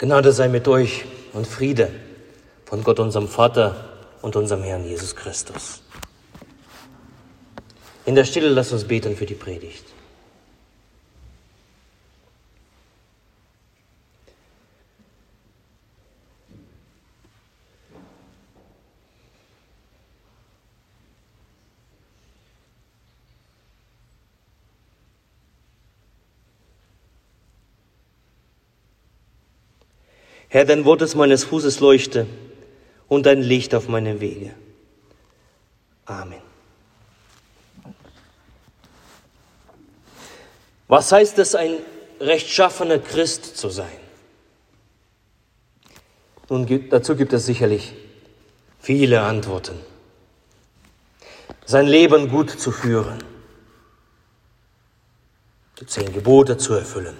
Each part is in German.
Gnade sei mit euch und Friede von Gott, unserem Vater und unserem Herrn Jesus Christus. In der Stille lasst uns beten für die Predigt. Herr, dein Wort ist meines Fußes Leuchte und dein Licht auf meinem Wege. Amen. Was heißt es, ein rechtschaffener Christ zu sein? Nun, dazu gibt es sicherlich viele Antworten. Sein Leben gut zu führen, die zehn Gebote zu erfüllen,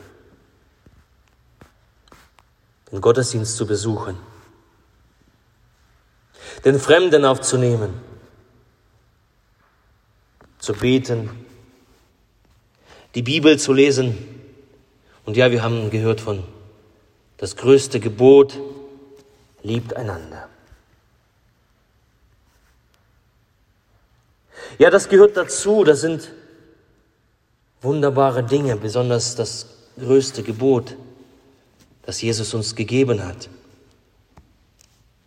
den Gottesdienst zu besuchen, den Fremden aufzunehmen, zu beten, die Bibel zu lesen. Und ja, wir haben gehört von das größte Gebot, liebt einander. Ja, das gehört dazu, das sind wunderbare Dinge, besonders das größte Gebot das Jesus uns gegeben hat.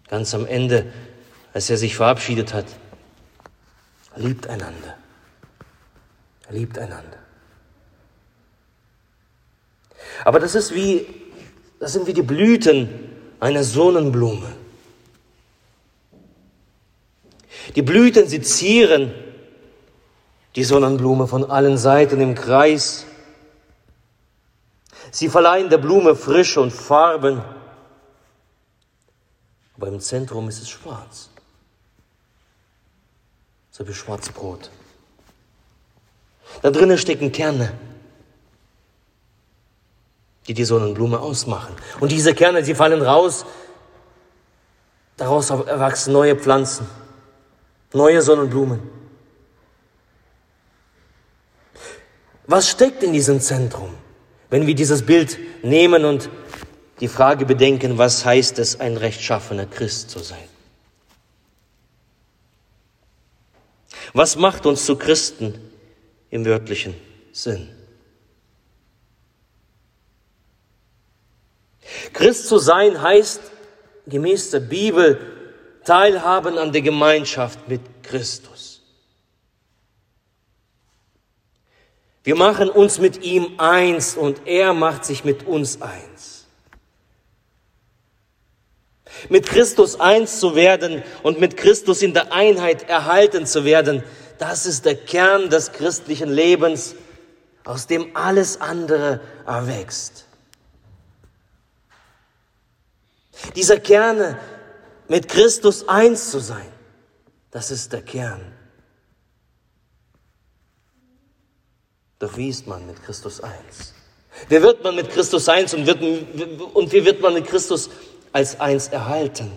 Ganz am Ende, als er sich verabschiedet hat, liebt einander. Er liebt einander. Aber das ist wie, das sind wie die Blüten einer Sonnenblume. Die Blüten, sie zieren die Sonnenblume von allen Seiten im Kreis Sie verleihen der Blume Frische und Farben, aber im Zentrum ist es schwarz. So wie Schwarzbrot. Da drinnen stecken Kerne, die die Sonnenblume ausmachen. Und diese Kerne, sie fallen raus, daraus erwachsen neue Pflanzen, neue Sonnenblumen. Was steckt in diesem Zentrum? Wenn wir dieses Bild nehmen und die Frage bedenken, was heißt es, ein rechtschaffener Christ zu sein? Was macht uns zu Christen im wörtlichen Sinn? Christ zu sein heißt gemäß der Bibel teilhaben an der Gemeinschaft mit Christus. Wir machen uns mit ihm eins und er macht sich mit uns eins. Mit Christus eins zu werden und mit Christus in der Einheit erhalten zu werden, das ist der Kern des christlichen Lebens, aus dem alles andere erwächst. Dieser Kern, mit Christus eins zu sein, das ist der Kern Doch wie ist man mit Christus eins? Wie wird man mit Christus eins und, wird, und wie wird man mit Christus als eins erhalten?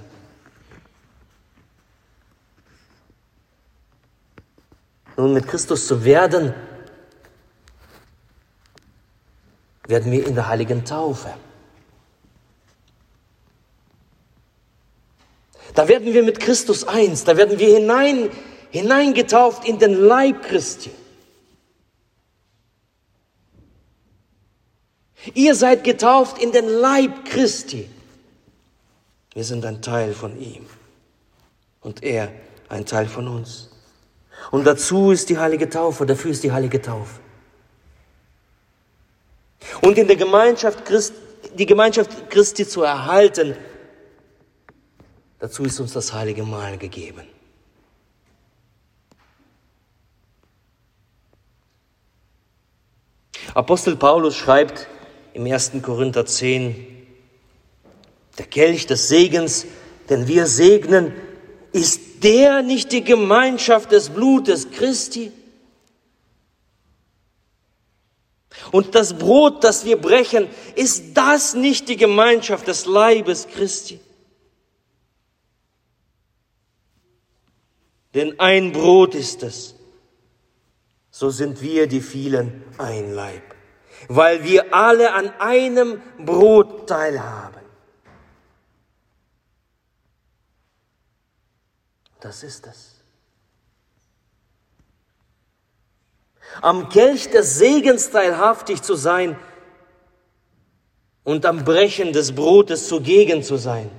Nun, mit Christus zu werden, werden wir in der heiligen Taufe. Da werden wir mit Christus eins, da werden wir hinein, hineingetauft in den Leib Christi. Ihr seid getauft in den Leib Christi. Wir sind ein Teil von ihm und er ein Teil von uns. Und dazu ist die heilige Taufe, dafür ist die heilige Taufe. Und in der Gemeinschaft Christi, die Gemeinschaft Christi zu erhalten, dazu ist uns das heilige Mahl gegeben. Apostel Paulus schreibt im 1. Korinther 10, der Kelch des Segens, den wir segnen, ist der nicht die Gemeinschaft des Blutes Christi? Und das Brot, das wir brechen, ist das nicht die Gemeinschaft des Leibes Christi? Denn ein Brot ist es, so sind wir die vielen ein Leib weil wir alle an einem Brot teilhaben. Das ist es. Am Kelch des Segens teilhaftig zu sein und am Brechen des Brotes zugegen zu sein,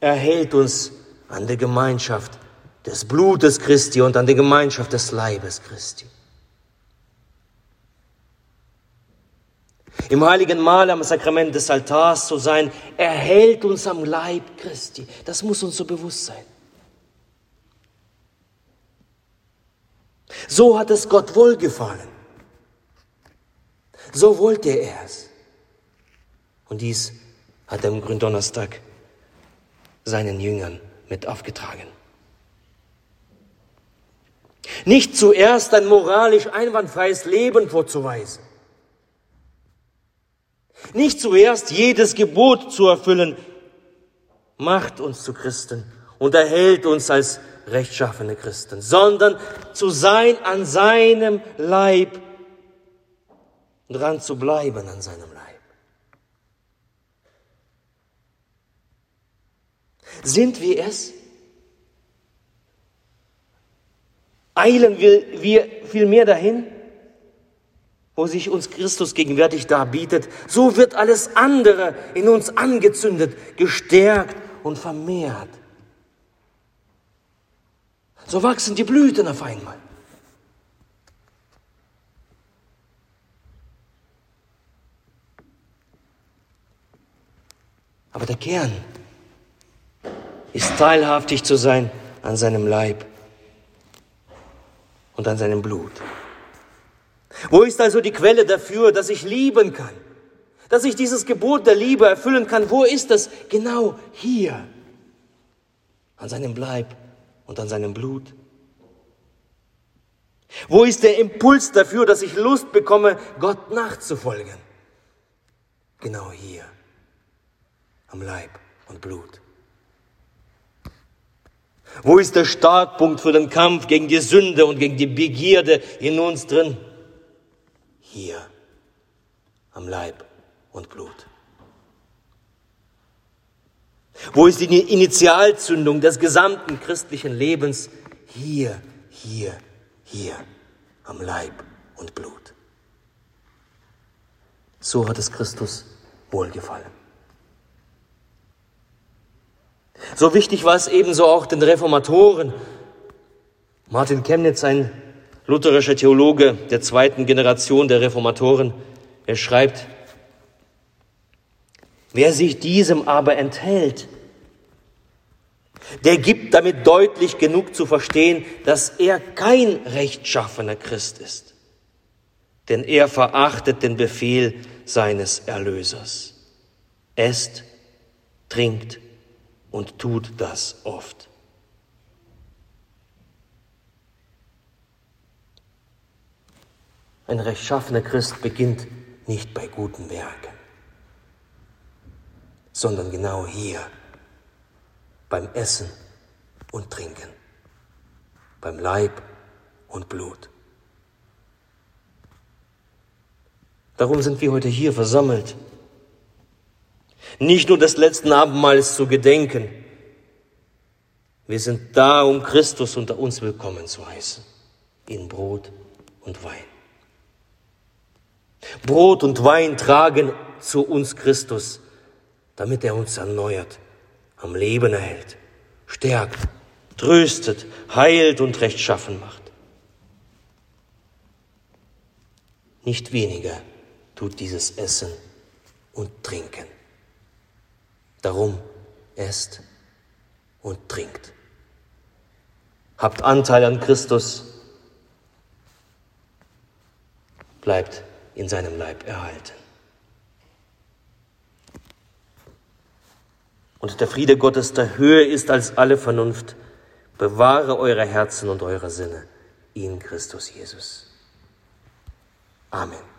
erhält uns an der Gemeinschaft des Blutes Christi und an der Gemeinschaft des Leibes Christi. Im heiligen Mahl am Sakrament des Altars zu sein, erhält uns am Leib Christi. Das muss uns so bewusst sein. So hat es Gott wohlgefallen. So wollte er es. Und dies hat er am Gründonnerstag seinen Jüngern mit aufgetragen. Nicht zuerst ein moralisch einwandfreies Leben vorzuweisen. Nicht zuerst jedes Gebot zu erfüllen, macht uns zu Christen und erhält uns als rechtschaffene Christen, sondern zu sein an seinem Leib, dran zu bleiben an seinem Leib. Sind wir es? Eilen wir, wir vielmehr dahin, wo sich uns Christus gegenwärtig darbietet, so wird alles andere in uns angezündet, gestärkt und vermehrt. So wachsen die Blüten auf einmal. Aber der Kern ist teilhaftig zu sein an seinem Leib und an seinem Blut. Wo ist also die Quelle dafür, dass ich lieben kann? Dass ich dieses Gebot der Liebe erfüllen kann? Wo ist das? Genau hier. An seinem Leib und an seinem Blut. Wo ist der Impuls dafür, dass ich Lust bekomme, Gott nachzufolgen? Genau hier. Am Leib und Blut. Wo ist der Startpunkt für den Kampf gegen die Sünde und gegen die Begierde in uns drin? Hier, am Leib und Blut. Wo ist die Initialzündung des gesamten christlichen Lebens? Hier, hier, hier, am Leib und Blut. So hat es Christus wohlgefallen. So wichtig war es ebenso auch den Reformatoren. Martin Chemnitz, ein lutherischer Theologe der zweiten Generation der Reformatoren, er schreibt, wer sich diesem aber enthält, der gibt damit deutlich genug zu verstehen, dass er kein rechtschaffener Christ ist. Denn er verachtet den Befehl seines Erlösers. Esst, trinkt und tut das oft. Ein rechtschaffener Christ beginnt nicht bei guten Werken, sondern genau hier, beim Essen und Trinken, beim Leib und Blut. Darum sind wir heute hier versammelt nicht nur des letzten Abendmahls zu gedenken. Wir sind da, um Christus unter uns willkommen zu heißen, in Brot und Wein. Brot und Wein tragen zu uns Christus, damit er uns erneuert, am Leben erhält, stärkt, tröstet, heilt und rechtschaffen macht. Nicht weniger tut dieses Essen und Trinken. Darum esst und trinkt. Habt Anteil an Christus, bleibt in seinem Leib erhalten. Und der Friede Gottes, der höher ist als alle Vernunft, bewahre eure Herzen und eure Sinne in Christus Jesus. Amen.